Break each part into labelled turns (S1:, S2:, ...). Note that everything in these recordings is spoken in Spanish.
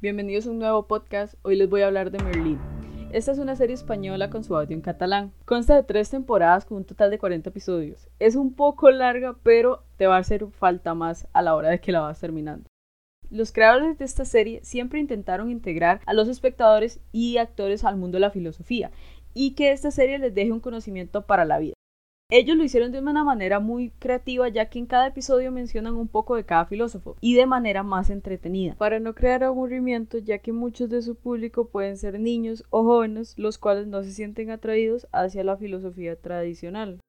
S1: Bienvenidos a un nuevo podcast. Hoy les voy a hablar de Merlín. Esta es una serie española con su audio en catalán. Consta de tres temporadas con un total de 40 episodios. Es un poco larga, pero te va a hacer falta más a la hora de que la vas terminando. Los creadores de esta serie siempre intentaron integrar a los espectadores y actores al mundo de la filosofía y que esta serie les deje un conocimiento para la vida. Ellos lo hicieron de una manera muy creativa ya que en cada episodio mencionan un poco de cada filósofo y de manera más entretenida, para no crear aburrimiento ya que muchos de su público pueden ser niños o jóvenes los cuales no se sienten atraídos hacia la filosofía tradicional.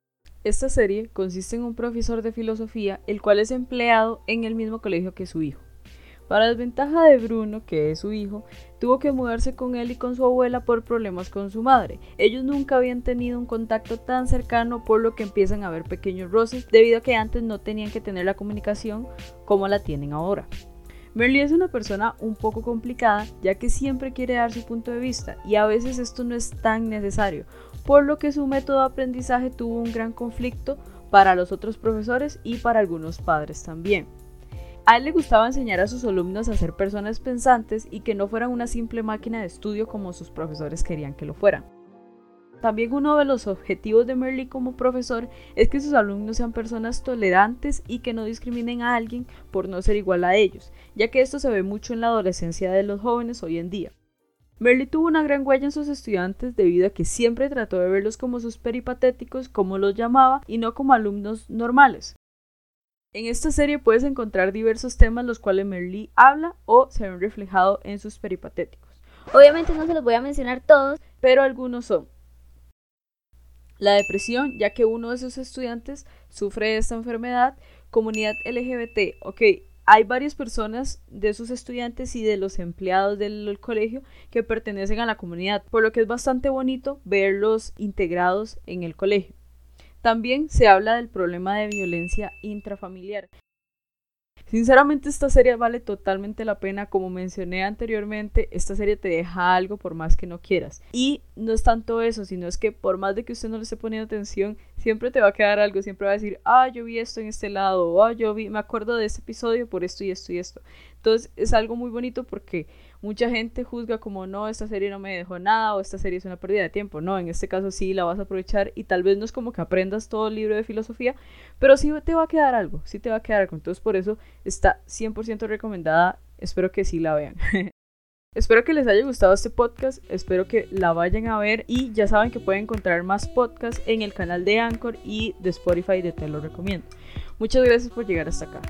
S1: Esta serie consiste en un profesor de filosofía el cual es empleado en el mismo colegio que su hijo. Para desventaja de Bruno, que es su hijo, tuvo que mudarse con él y con su abuela por problemas con su madre. Ellos nunca habían tenido un contacto tan cercano por lo que empiezan a haber pequeños roces debido a que antes no tenían que tener la comunicación como la tienen ahora. Merly es una persona un poco complicada ya que siempre quiere dar su punto de vista y a veces esto no es tan necesario, por lo que su método de aprendizaje tuvo un gran conflicto para los otros profesores y para algunos padres también. A él le gustaba enseñar a sus alumnos a ser personas pensantes y que no fueran una simple máquina de estudio como sus profesores querían que lo fueran. También uno de los objetivos de Merly como profesor es que sus alumnos sean personas tolerantes y que no discriminen a alguien por no ser igual a ellos, ya que esto se ve mucho en la adolescencia de los jóvenes hoy en día. Merly tuvo una gran huella en sus estudiantes debido a que siempre trató de verlos como sus peripatéticos, como los llamaba, y no como alumnos normales. En esta serie puedes encontrar diversos temas los cuales Merly habla o se ven reflejados en sus peripatéticos.
S2: Obviamente no se los voy a mencionar todos,
S1: pero algunos son la depresión, ya que uno de sus estudiantes sufre de esta enfermedad, comunidad LGBT, ok, hay varias personas de sus estudiantes y de los empleados del colegio que pertenecen a la comunidad, por lo que es bastante bonito verlos integrados en el colegio. También se habla del problema de violencia intrafamiliar. Sinceramente esta serie vale totalmente la pena, como mencioné anteriormente, esta serie te deja algo por más que no quieras. Y no es tanto eso, sino es que por más de que usted no le esté poniendo atención, siempre te va a quedar algo, siempre va a decir, ah, yo vi esto en este lado, o ah, yo vi, me acuerdo de este episodio por esto y esto y esto. Entonces es algo muy bonito porque mucha gente juzga como no, esta serie no me dejó nada o esta serie es una pérdida de tiempo. No, en este caso sí la vas a aprovechar y tal vez no es como que aprendas todo el libro de filosofía, pero sí te va a quedar algo, sí te va a quedar algo. Entonces por eso está 100% recomendada. Espero que sí la vean. Espero que les haya gustado este podcast, espero que la vayan a ver y ya saben que pueden encontrar más podcasts en el canal de Anchor y de Spotify de Te lo recomiendo. Muchas gracias por llegar hasta acá.